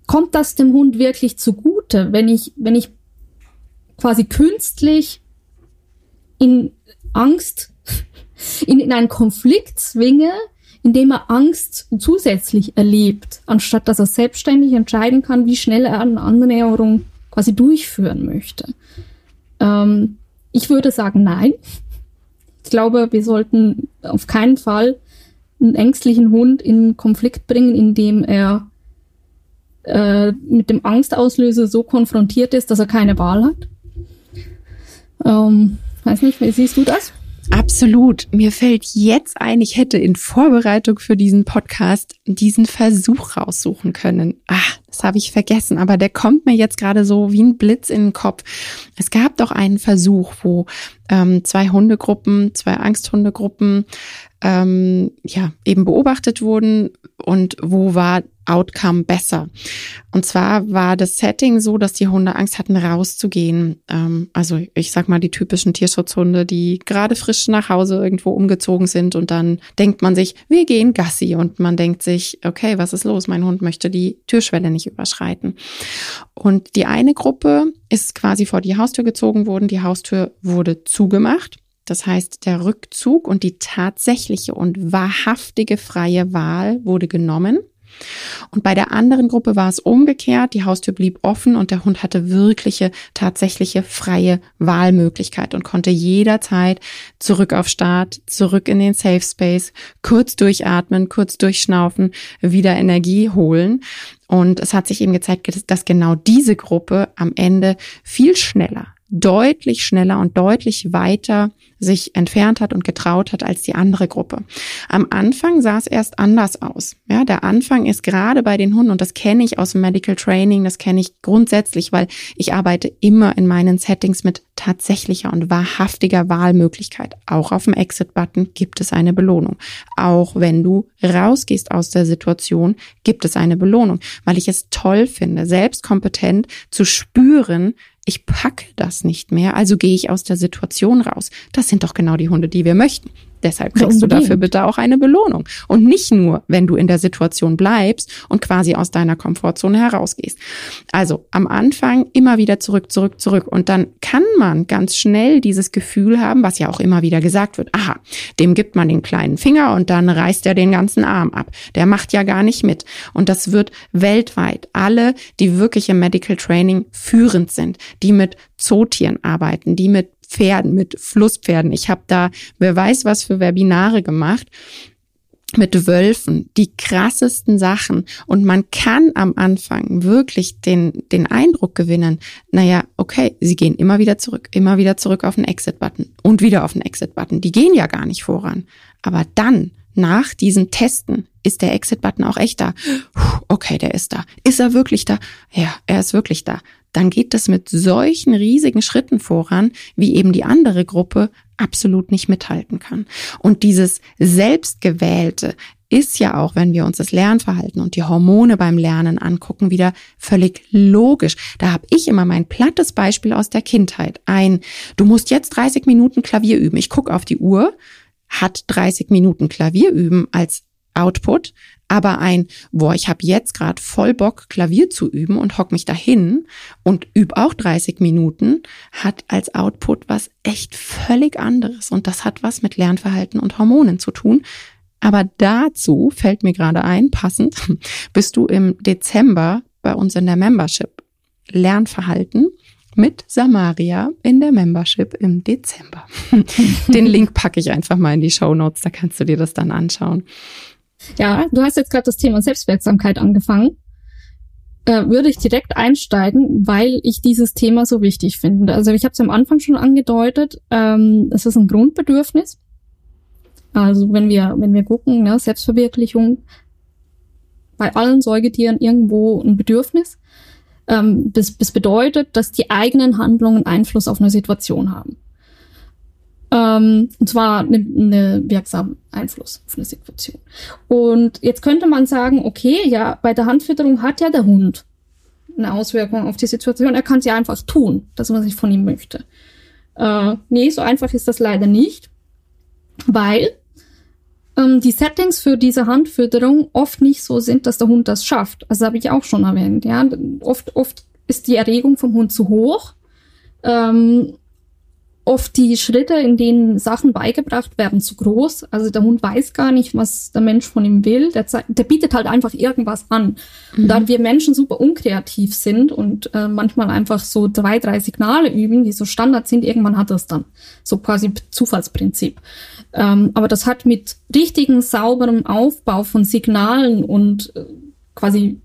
kommt das dem Hund wirklich zugute, wenn ich, wenn ich quasi künstlich in Angst, in, in einen Konflikt zwinge, indem er Angst zusätzlich erlebt, anstatt dass er selbstständig entscheiden kann, wie schnell er eine Annäherung quasi durchführen möchte. Ähm, ich würde sagen, nein. Ich glaube, wir sollten auf keinen Fall einen ängstlichen Hund in Konflikt bringen, indem er äh, mit dem Angstauslöser so konfrontiert ist, dass er keine Wahl hat. Ähm, weiß nicht, wie siehst du das? Absolut. Mir fällt jetzt ein, ich hätte in Vorbereitung für diesen Podcast diesen Versuch raussuchen können. Ah, das habe ich vergessen, aber der kommt mir jetzt gerade so wie ein Blitz in den Kopf. Es gab doch einen Versuch, wo ähm, zwei Hundegruppen, zwei Angsthundegruppen ähm, ja eben beobachtet wurden und wo war Outcome besser. Und zwar war das Setting so, dass die Hunde Angst hatten, rauszugehen. Ähm, also ich sag mal die typischen Tierschutzhunde, die gerade frisch nach Hause irgendwo umgezogen sind und dann denkt man sich, wir gehen Gassi und man denkt sich, okay, was ist los? Mein Hund möchte die Türschwelle nicht überschreiten. Und die eine Gruppe ist quasi vor die Haustür gezogen worden. Die Haustür wurde zugemacht. Das heißt, der Rückzug und die tatsächliche und wahrhaftige freie Wahl wurde genommen. Und bei der anderen Gruppe war es umgekehrt. Die Haustür blieb offen und der Hund hatte wirkliche, tatsächliche freie Wahlmöglichkeit und konnte jederzeit zurück auf Start, zurück in den Safe Space, kurz durchatmen, kurz durchschnaufen, wieder Energie holen. Und es hat sich eben gezeigt, dass genau diese Gruppe am Ende viel schneller deutlich schneller und deutlich weiter sich entfernt hat und getraut hat als die andere Gruppe. Am Anfang sah es erst anders aus. Ja, der Anfang ist gerade bei den Hunden und das kenne ich aus dem Medical Training, das kenne ich grundsätzlich, weil ich arbeite immer in meinen Settings mit tatsächlicher und wahrhaftiger Wahlmöglichkeit. Auch auf dem Exit-Button gibt es eine Belohnung. Auch wenn du rausgehst aus der Situation, gibt es eine Belohnung, weil ich es toll finde, selbstkompetent zu spüren, ich packe das nicht mehr, also gehe ich aus der Situation raus. Das sind doch genau die Hunde, die wir möchten. Deshalb kriegst ja, du dafür bitte auch eine Belohnung. Und nicht nur, wenn du in der Situation bleibst und quasi aus deiner Komfortzone herausgehst. Also am Anfang immer wieder zurück, zurück, zurück. Und dann kann man ganz schnell dieses Gefühl haben, was ja auch immer wieder gesagt wird. Aha, dem gibt man den kleinen Finger und dann reißt er den ganzen Arm ab. Der macht ja gar nicht mit. Und das wird weltweit alle, die wirklich im Medical Training führend sind, die mit Zootieren arbeiten, die mit Pferden, mit Flusspferden. Ich habe da, wer weiß was für Webinare gemacht. mit Wölfen die krassesten Sachen und man kann am Anfang wirklich den, den Eindruck gewinnen, naja, okay, sie gehen immer wieder zurück, immer wieder zurück auf den Exit-Button und wieder auf den Exit-Button. Die gehen ja gar nicht voran. Aber dann, nach diesen Testen, ist der Exit-Button auch echt da. Okay, der ist da. Ist er wirklich da? Ja, er ist wirklich da. Dann geht das mit solchen riesigen Schritten voran, wie eben die andere Gruppe absolut nicht mithalten kann. Und dieses selbstgewählte ist ja auch, wenn wir uns das Lernverhalten und die Hormone beim Lernen angucken, wieder völlig logisch. Da habe ich immer mein plattes Beispiel aus der Kindheit. Ein, du musst jetzt 30 Minuten Klavier üben. Ich gucke auf die Uhr, hat 30 Minuten Klavier üben als Output, aber ein, boah, ich habe jetzt gerade voll Bock, Klavier zu üben und hock mich dahin und üb auch 30 Minuten, hat als Output was echt völlig anderes. Und das hat was mit Lernverhalten und Hormonen zu tun. Aber dazu fällt mir gerade ein, passend, bist du im Dezember bei uns in der Membership Lernverhalten mit Samaria in der Membership im Dezember. Den Link packe ich einfach mal in die Show Notes, da kannst du dir das dann anschauen. Ja, du hast jetzt gerade das Thema Selbstwirksamkeit angefangen. Äh, würde ich direkt einsteigen, weil ich dieses Thema so wichtig finde. Also ich habe es am Anfang schon angedeutet, ähm, es ist ein Grundbedürfnis. Also wenn wir, wenn wir gucken, ne, Selbstverwirklichung bei allen Säugetieren irgendwo ein Bedürfnis. Ähm, das, das bedeutet, dass die eigenen Handlungen Einfluss auf eine Situation haben. Ähm, und zwar eine, eine wirksamen Einfluss auf eine Situation. Und jetzt könnte man sagen, okay, ja, bei der Handfütterung hat ja der Hund eine Auswirkung auf die Situation. Er kann sie einfach tun, das, was ich von ihm möchte. Äh, nee, so einfach ist das leider nicht, weil ähm, die Settings für diese Handfütterung oft nicht so sind, dass der Hund das schafft. Also habe ich auch schon erwähnt. Ja, oft, oft ist die Erregung vom Hund zu hoch. Ähm, oft die Schritte, in denen Sachen beigebracht werden, zu groß. Also der Hund weiß gar nicht, was der Mensch von ihm will. Der, der bietet halt einfach irgendwas an. Mhm. Und da wir Menschen super unkreativ sind und äh, manchmal einfach so zwei, drei Signale üben, die so Standard sind, irgendwann hat das dann. So quasi Zufallsprinzip. Ähm, aber das hat mit richtigen, sauberem Aufbau von Signalen und äh, quasi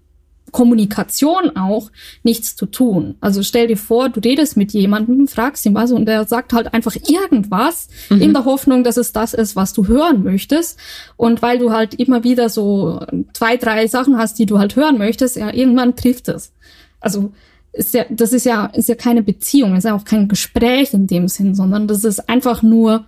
Kommunikation auch nichts zu tun. Also stell dir vor, du redest mit jemandem, fragst ihn was und der sagt halt einfach irgendwas mhm. in der Hoffnung, dass es das ist, was du hören möchtest. Und weil du halt immer wieder so zwei, drei Sachen hast, die du halt hören möchtest, ja, irgendwann trifft es. Also ist ja, das ist ja, ist ja keine Beziehung, ist ja auch kein Gespräch in dem Sinn, sondern das ist einfach nur,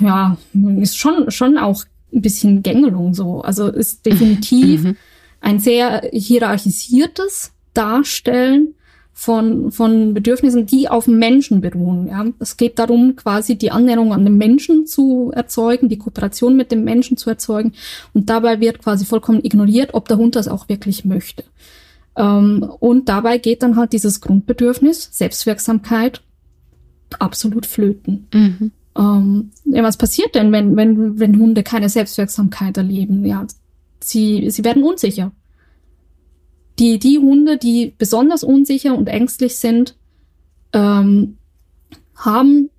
ja, ist schon, schon auch ein bisschen Gängelung so. Also ist definitiv mhm ein sehr hierarchisiertes Darstellen von, von Bedürfnissen, die auf Menschen beruhen. Ja. Es geht darum, quasi die Annäherung an den Menschen zu erzeugen, die Kooperation mit dem Menschen zu erzeugen. Und dabei wird quasi vollkommen ignoriert, ob der Hund das auch wirklich möchte. Ähm, und dabei geht dann halt dieses Grundbedürfnis, Selbstwirksamkeit, absolut flöten. Mhm. Ähm, ja, was passiert denn, wenn, wenn, wenn Hunde keine Selbstwirksamkeit erleben? Ja, sie, sie werden unsicher. Die, die Hunde, die besonders unsicher und ängstlich sind, ähm, haben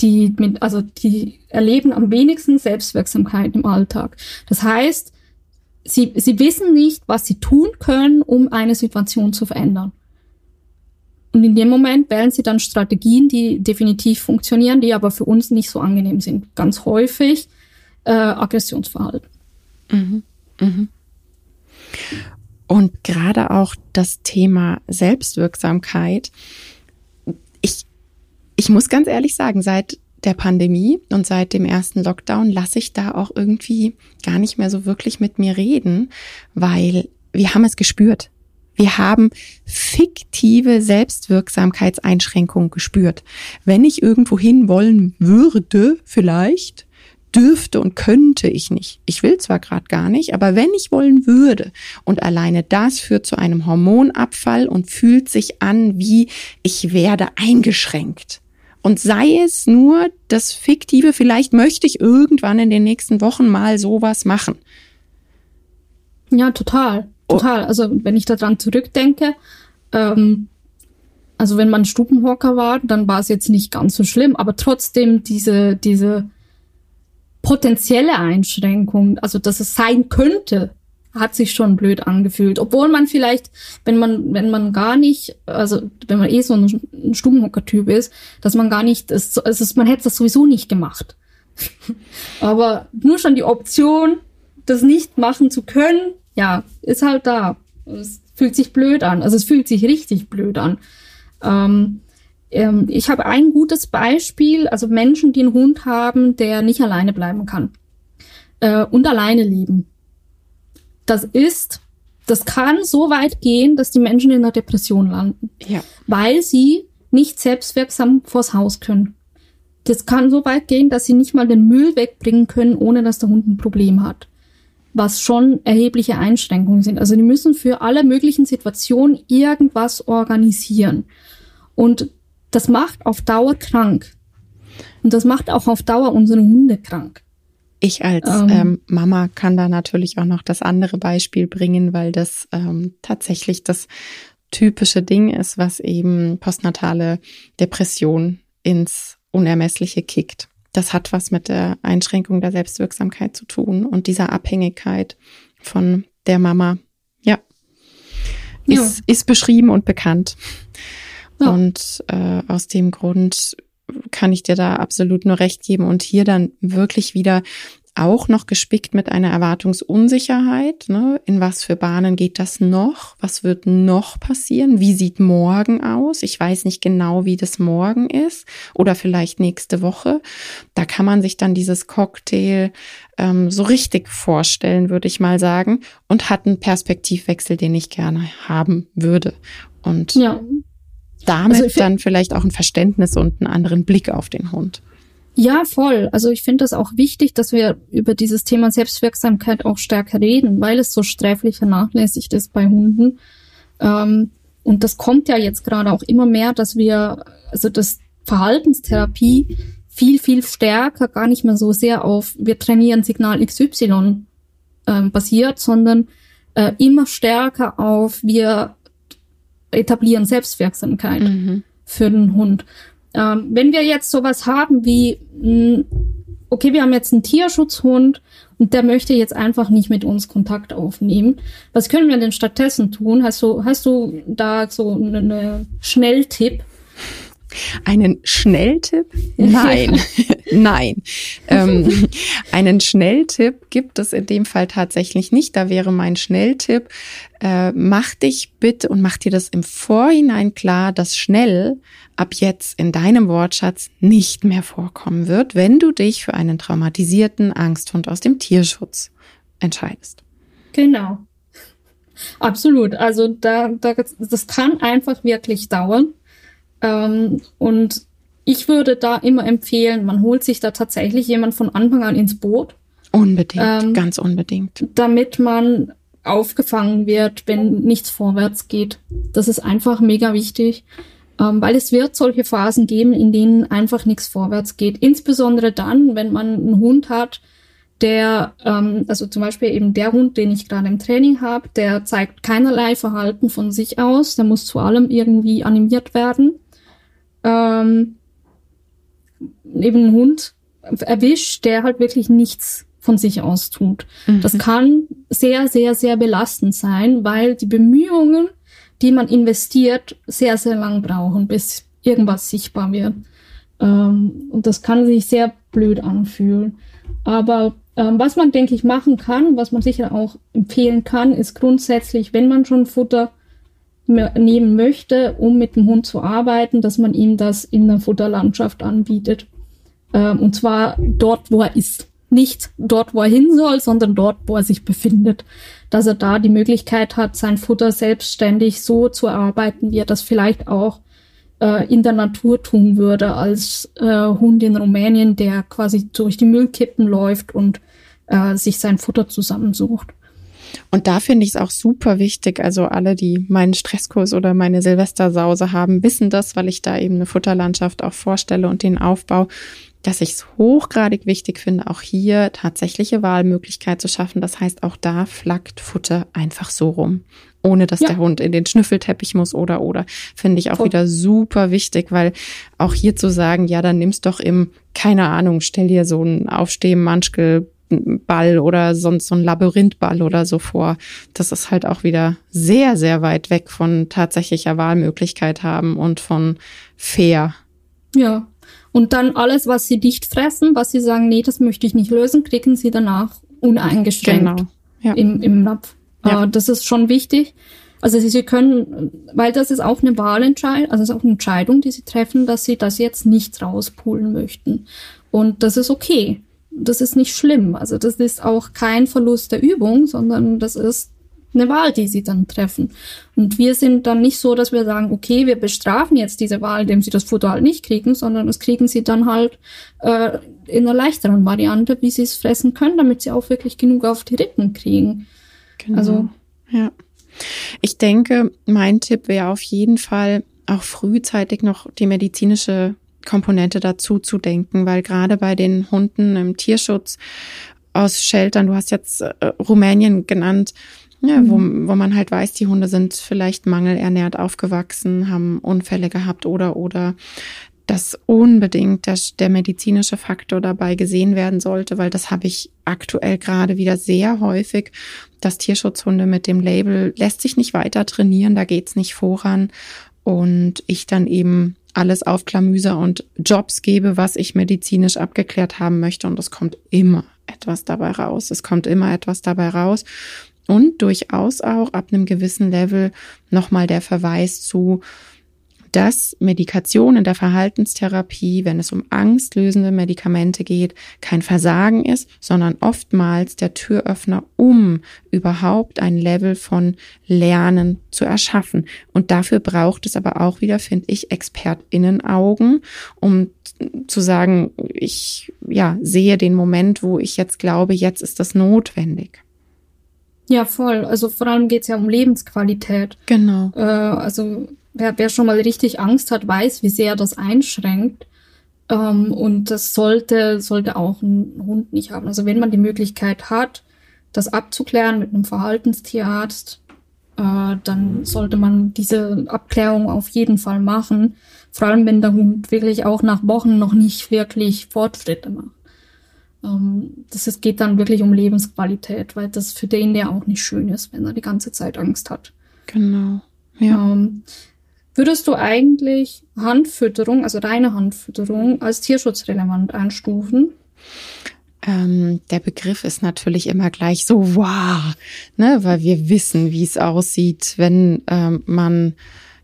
die, also die erleben am wenigsten Selbstwirksamkeit im Alltag. Das heißt, sie, sie wissen nicht, was sie tun können, um eine Situation zu verändern. Und in dem Moment wählen sie dann Strategien, die definitiv funktionieren, die aber für uns nicht so angenehm sind. Ganz häufig äh, Aggressionsverhalten. Mhm. Mhm. Und gerade auch das Thema Selbstwirksamkeit. Ich, ich muss ganz ehrlich sagen, seit der Pandemie und seit dem ersten Lockdown lasse ich da auch irgendwie gar nicht mehr so wirklich mit mir reden, weil wir haben es gespürt. Wir haben fiktive Selbstwirksamkeitseinschränkungen gespürt. Wenn ich irgendwo hin wollen würde, vielleicht, dürfte und könnte ich nicht. Ich will zwar gerade gar nicht, aber wenn ich wollen würde und alleine das führt zu einem Hormonabfall und fühlt sich an wie ich werde eingeschränkt. Und sei es nur das fiktive, vielleicht möchte ich irgendwann in den nächsten Wochen mal sowas machen. Ja, total. Total. Also wenn ich daran zurückdenke, ähm, also wenn man Stubenhocker war, dann war es jetzt nicht ganz so schlimm, aber trotzdem diese diese potenzielle Einschränkung, also dass es sein könnte, hat sich schon blöd angefühlt. Obwohl man vielleicht, wenn man, wenn man gar nicht, also wenn man eh so ein, Stubenhocker-Typ ist, dass man gar nicht, also man hätte das sowieso nicht gemacht. Aber nur schon die Option, das nicht machen zu können, ja, ist halt da. Es fühlt sich blöd an. Also es fühlt sich richtig blöd an. Ähm, ähm, ich habe ein gutes Beispiel, also Menschen, die einen Hund haben, der nicht alleine bleiben kann äh, und alleine leben. Das ist, das kann so weit gehen, dass die Menschen in einer Depression landen, ja. weil sie nicht selbstwirksam vors Haus können. Das kann so weit gehen, dass sie nicht mal den Müll wegbringen können, ohne dass der Hund ein Problem hat. Was schon erhebliche Einschränkungen sind. Also die müssen für alle möglichen Situationen irgendwas organisieren. Und das macht auf Dauer krank. Und das macht auch auf Dauer unsere Hunde krank. Ich als ähm, ähm, Mama kann da natürlich auch noch das andere Beispiel bringen, weil das ähm, tatsächlich das typische Ding ist, was eben postnatale Depression ins Unermessliche kickt. Das hat was mit der Einschränkung der Selbstwirksamkeit zu tun und dieser Abhängigkeit von der Mama. Ja, ist, ja. ist beschrieben und bekannt. Ja. Und äh, aus dem Grund kann ich dir da absolut nur recht geben und hier dann wirklich wieder auch noch gespickt mit einer Erwartungsunsicherheit. Ne? In was für Bahnen geht das noch? Was wird noch passieren? Wie sieht morgen aus? Ich weiß nicht genau, wie das morgen ist oder vielleicht nächste Woche. Da kann man sich dann dieses Cocktail ähm, so richtig vorstellen, würde ich mal sagen, und hat einen Perspektivwechsel, den ich gerne haben würde. Und ja damit also dann vielleicht auch ein Verständnis und einen anderen Blick auf den Hund. Ja, voll. Also ich finde es auch wichtig, dass wir über dieses Thema Selbstwirksamkeit auch stärker reden, weil es so sträflich vernachlässigt ist bei Hunden. Ähm, und das kommt ja jetzt gerade auch immer mehr, dass wir, also das Verhaltenstherapie viel, viel stärker gar nicht mehr so sehr auf wir trainieren Signal XY äh, basiert, sondern äh, immer stärker auf wir etablieren Selbstwirksamkeit mhm. für den Hund. Ähm, wenn wir jetzt sowas haben wie, mh, okay, wir haben jetzt einen Tierschutzhund und der möchte jetzt einfach nicht mit uns Kontakt aufnehmen. Was können wir denn stattdessen tun? Hast du, hast du da so einen eine Schnelltipp? Einen Schnelltipp? Nein, nein. Ähm, einen Schnelltipp gibt es in dem Fall tatsächlich nicht. Da wäre mein Schnelltipp, äh, mach dich bitte und mach dir das im Vorhinein klar, dass schnell ab jetzt in deinem Wortschatz nicht mehr vorkommen wird, wenn du dich für einen traumatisierten Angsthund aus dem Tierschutz entscheidest. Genau. Absolut. Also da, da das kann einfach wirklich dauern. Ähm, und ich würde da immer empfehlen, man holt sich da tatsächlich jemand von Anfang an ins Boot. Unbedingt, ähm, ganz unbedingt. Damit man aufgefangen wird, wenn nichts vorwärts geht. Das ist einfach mega wichtig, ähm, weil es wird solche Phasen geben, in denen einfach nichts vorwärts geht. Insbesondere dann, wenn man einen Hund hat, der, ähm, also zum Beispiel eben der Hund, den ich gerade im Training habe, der zeigt keinerlei Verhalten von sich aus, der muss zu allem irgendwie animiert werden ähm, eben einen Hund erwischt, der halt wirklich nichts von sich aus tut. Mhm. Das kann sehr, sehr, sehr belastend sein, weil die Bemühungen, die man investiert, sehr, sehr lang brauchen, bis irgendwas sichtbar wird. Ähm, und das kann sich sehr blöd anfühlen. Aber ähm, was man, denke ich, machen kann, was man sicher auch empfehlen kann, ist grundsätzlich, wenn man schon Futter nehmen möchte, um mit dem Hund zu arbeiten, dass man ihm das in der Futterlandschaft anbietet. Ähm, und zwar dort, wo er ist. Nicht dort, wo er hin soll, sondern dort, wo er sich befindet. Dass er da die Möglichkeit hat, sein Futter selbstständig so zu erarbeiten, wie er das vielleicht auch äh, in der Natur tun würde, als äh, Hund in Rumänien, der quasi durch die Müllkippen läuft und äh, sich sein Futter zusammensucht. Und da finde ich es auch super wichtig. Also alle, die meinen Stresskurs oder meine Silvestersause haben, wissen das, weil ich da eben eine Futterlandschaft auch vorstelle und den Aufbau, dass ich es hochgradig wichtig finde, auch hier tatsächliche Wahlmöglichkeit zu schaffen. Das heißt, auch da flackt Futter einfach so rum ohne dass ja. der Hund in den Schnüffelteppich muss oder oder. Finde ich auch oh. wieder super wichtig, weil auch hier zu sagen, ja, dann nimmst doch im, keine Ahnung, stell dir so einen Aufstehen-Manschkel Ball oder sonst so ein Labyrinthball oder so vor. Das ist halt auch wieder sehr, sehr weit weg von tatsächlicher Wahlmöglichkeit haben und von fair. Ja. Und dann alles, was sie nicht fressen, was sie sagen, nee, das möchte ich nicht lösen, kriegen sie danach uneingeschränkt genau. ja. im, im Napf. Ja. Äh, das ist schon wichtig. Also sie können, weil das ist auch eine Wahlentscheidung, also es ist auch eine Entscheidung, die sie treffen, dass sie das jetzt nicht rauspulen möchten. Und das ist okay. Das ist nicht schlimm. Also das ist auch kein Verlust der Übung, sondern das ist eine Wahl, die sie dann treffen. Und wir sind dann nicht so, dass wir sagen, okay, wir bestrafen jetzt diese Wahl, indem sie das Futter halt nicht kriegen, sondern das kriegen sie dann halt äh, in einer leichteren Variante, wie sie es fressen können, damit sie auch wirklich genug auf die Rippen kriegen. Genau. Also ja. Ich denke, mein Tipp wäre auf jeden Fall auch frühzeitig noch die medizinische Komponente dazu zu denken, weil gerade bei den Hunden im Tierschutz aus Sheltern, du hast jetzt äh, Rumänien genannt, ja, wo, mhm. wo man halt weiß, die Hunde sind vielleicht mangelernährt aufgewachsen, haben Unfälle gehabt oder oder dass unbedingt der, der medizinische Faktor dabei gesehen werden sollte, weil das habe ich aktuell gerade wieder sehr häufig, dass Tierschutzhunde mit dem Label lässt sich nicht weiter trainieren, da geht's nicht voran und ich dann eben alles auf Klamüser und Jobs gebe, was ich medizinisch abgeklärt haben möchte und es kommt immer etwas dabei raus. Es kommt immer etwas dabei raus und durchaus auch ab einem gewissen Level nochmal der Verweis zu dass Medikation in der Verhaltenstherapie, wenn es um angstlösende Medikamente geht, kein Versagen ist, sondern oftmals der Türöffner, um überhaupt ein Level von Lernen zu erschaffen. Und dafür braucht es aber auch wieder, finde ich, ExpertInnen-Augen, um zu sagen, ich ja, sehe den Moment, wo ich jetzt glaube, jetzt ist das notwendig. Ja, voll. Also vor allem geht's ja um Lebensqualität. Genau. Äh, also wer, wer schon mal richtig Angst hat, weiß, wie sehr das einschränkt. Ähm, und das sollte, sollte auch ein Hund nicht haben. Also wenn man die Möglichkeit hat, das abzuklären mit einem Verhaltenstierarzt, äh, dann sollte man diese Abklärung auf jeden Fall machen. Vor allem, wenn der Hund wirklich auch nach Wochen noch nicht wirklich Fortschritte macht. Ähm, das ist, geht dann wirklich um Lebensqualität, weil das für den ja auch nicht schön ist, wenn er die ganze Zeit Angst hat. Genau. Ja. Ähm, Würdest du eigentlich Handfütterung, also reine Handfütterung, als tierschutzrelevant einstufen? Ähm, der Begriff ist natürlich immer gleich so wow, ne, weil wir wissen, wie es aussieht, wenn ähm, man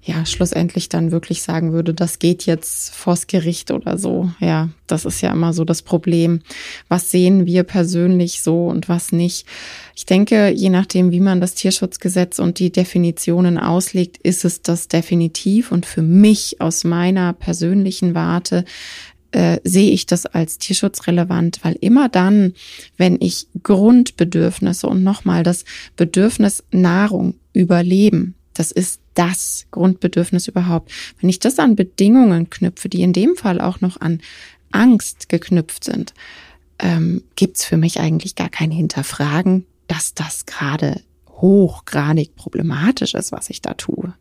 ja schlussendlich dann wirklich sagen würde, das geht jetzt vors Gericht oder so. Ja, das ist ja immer so das Problem. Was sehen wir persönlich so und was nicht? Ich denke, je nachdem, wie man das Tierschutzgesetz und die Definitionen auslegt, ist es das definitiv. Und für mich aus meiner persönlichen Warte äh, sehe ich das als tierschutzrelevant, weil immer dann, wenn ich Grundbedürfnisse und nochmal das Bedürfnis Nahrung, Überleben, das ist das Grundbedürfnis überhaupt. Wenn ich das an Bedingungen knüpfe, die in dem Fall auch noch an Angst geknüpft sind, ähm, gibt's für mich eigentlich gar kein Hinterfragen, dass das gerade hochgradig problematisch ist, was ich da tue.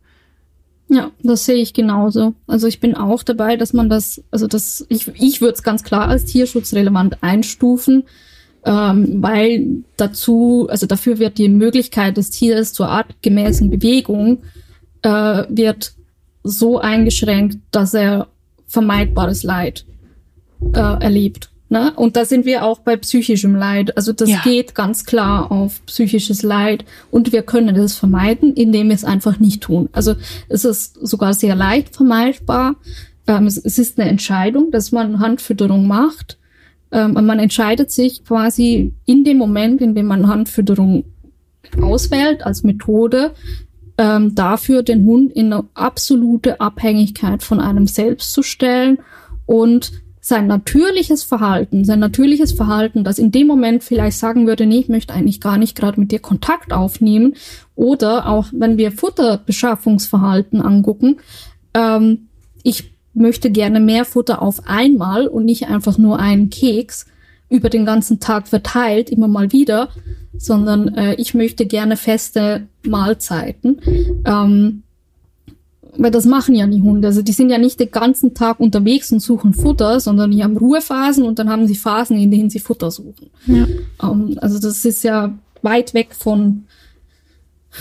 Ja, das sehe ich genauso. Also ich bin auch dabei, dass man das, also das, ich, ich würde es ganz klar als tierschutzrelevant einstufen ähm, weil dazu, also dafür wird die Möglichkeit des Tieres zur artgemäßen Bewegung äh, wird so eingeschränkt, dass er vermeidbares Leid äh, erlebt. Ne? Und da sind wir auch bei psychischem Leid. Also das ja. geht ganz klar auf psychisches Leid und wir können das vermeiden, indem wir es einfach nicht tun. Also es ist sogar sehr leicht vermeidbar. Ähm, es, es ist eine Entscheidung, dass man Handfütterung macht ähm, man entscheidet sich quasi in dem Moment, in dem man Handfütterung auswählt als Methode, ähm, dafür den Hund in eine absolute Abhängigkeit von einem selbst zu stellen und sein natürliches Verhalten, sein natürliches Verhalten, das in dem Moment vielleicht sagen würde, nee, ich möchte eigentlich gar nicht gerade mit dir Kontakt aufnehmen, oder auch wenn wir Futterbeschaffungsverhalten angucken, ähm, ich möchte gerne mehr Futter auf einmal und nicht einfach nur einen Keks über den ganzen Tag verteilt, immer mal wieder, sondern äh, ich möchte gerne feste Mahlzeiten. Ähm, weil das machen ja die Hunde. Also die sind ja nicht den ganzen Tag unterwegs und suchen Futter, sondern die haben Ruhephasen und dann haben sie Phasen, in denen sie Futter suchen. Ja. Ähm, also das ist ja weit weg von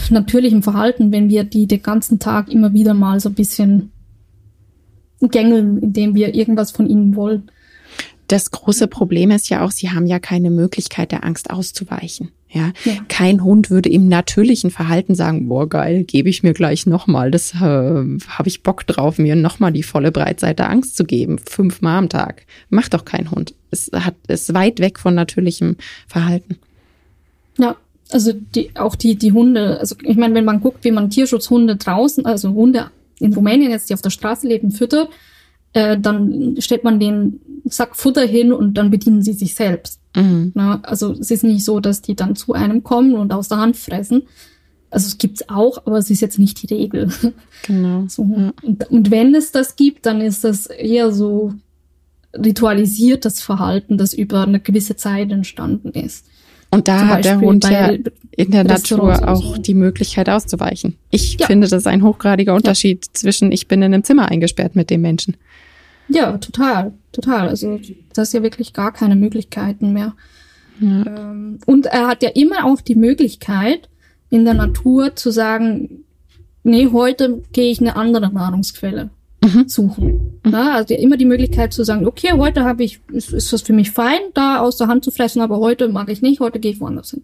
natürlichem Verhalten, wenn wir die den ganzen Tag immer wieder mal so ein bisschen gängeln, indem wir irgendwas von ihnen wollen. Das große Problem ist ja auch, sie haben ja keine Möglichkeit der Angst auszuweichen. Ja, ja. kein Hund würde im natürlichen Verhalten sagen, boah geil, gebe ich mir gleich nochmal, das äh, habe ich Bock drauf, mir nochmal die volle Breitseite Angst zu geben, fünfmal am Tag. Macht doch kein Hund. Es hat ist weit weg von natürlichem Verhalten. Ja, also die, auch die die Hunde, also ich meine, wenn man guckt, wie man Tierschutzhunde draußen, also Hunde in Rumänien jetzt, die auf der Straße leben, füttert, äh, dann stellt man den Sack Futter hin und dann bedienen sie sich selbst. Mhm. Na, also es ist nicht so, dass die dann zu einem kommen und aus der Hand fressen. Also es gibt's auch, aber es ist jetzt nicht die Regel. Genau. So. Ja. Und, und wenn es das gibt, dann ist das eher so ritualisiertes Verhalten, das über eine gewisse Zeit entstanden ist. Und da hat der Hund ja in der Natur auch so. die Möglichkeit auszuweichen. Ich ja. finde, das ist ein hochgradiger Unterschied ja. zwischen ich bin in einem Zimmer eingesperrt mit dem Menschen. Ja, total, total. Also das ist ja wirklich gar keine Möglichkeiten mehr. Ja. Ähm, und er hat ja immer auch die Möglichkeit, in der Natur zu sagen, nee, heute gehe ich eine andere Nahrungsquelle mhm. suchen. Mhm. Ja, also immer die Möglichkeit zu sagen, okay, heute habe ich, ist, ist das für mich fein, da aus der Hand zu fressen, aber heute mag ich nicht, heute gehe ich woanders hin.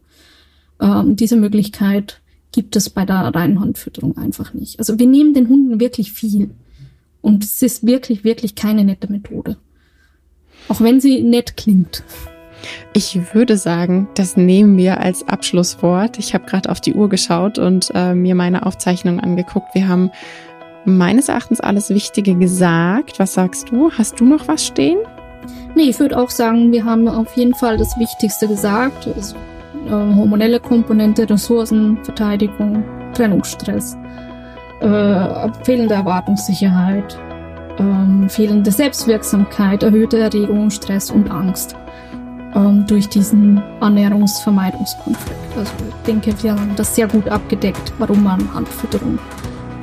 Ähm, diese Möglichkeit gibt es bei der reinen Handfütterung einfach nicht. Also wir nehmen den Hunden wirklich viel. Und es ist wirklich, wirklich keine nette Methode. Auch wenn sie nett klingt. Ich würde sagen, das nehmen wir als Abschlusswort. Ich habe gerade auf die Uhr geschaut und äh, mir meine Aufzeichnung angeguckt. Wir haben meines Erachtens alles Wichtige gesagt. Was sagst du? Hast du noch was stehen? Nee, ich würde auch sagen, wir haben auf jeden Fall das Wichtigste gesagt. Also, äh, hormonelle Komponente, Ressourcen, Verteidigung, Trennungsstress äh, fehlende Erwartungssicherheit, ähm, fehlende Selbstwirksamkeit, erhöhte Erregung, Stress und Angst ähm, durch diesen Ernährungsvermeidungskonflikt. Also ich denke, wir haben das sehr gut abgedeckt, warum man Handfütterung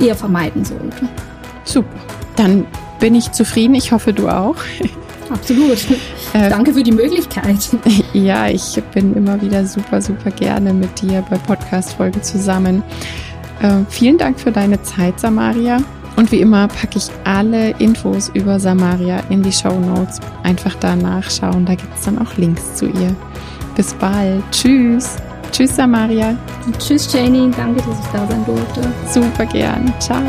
eher vermeiden sollte. Super. Dann bin ich zufrieden. Ich hoffe, du auch. Absolut. Äh, Danke für die Möglichkeit. Ja, ich bin immer wieder super, super gerne mit dir bei Podcast-Folgen zusammen. Äh, vielen Dank für deine Zeit, Samaria. Und wie immer packe ich alle Infos über Samaria in die Show Notes. Einfach da nachschauen, da gibt es dann auch Links zu ihr. Bis bald. Tschüss. Tschüss, Samaria. Und tschüss, Janie. Danke, dass ich da sein durfte. Super gern. Ciao.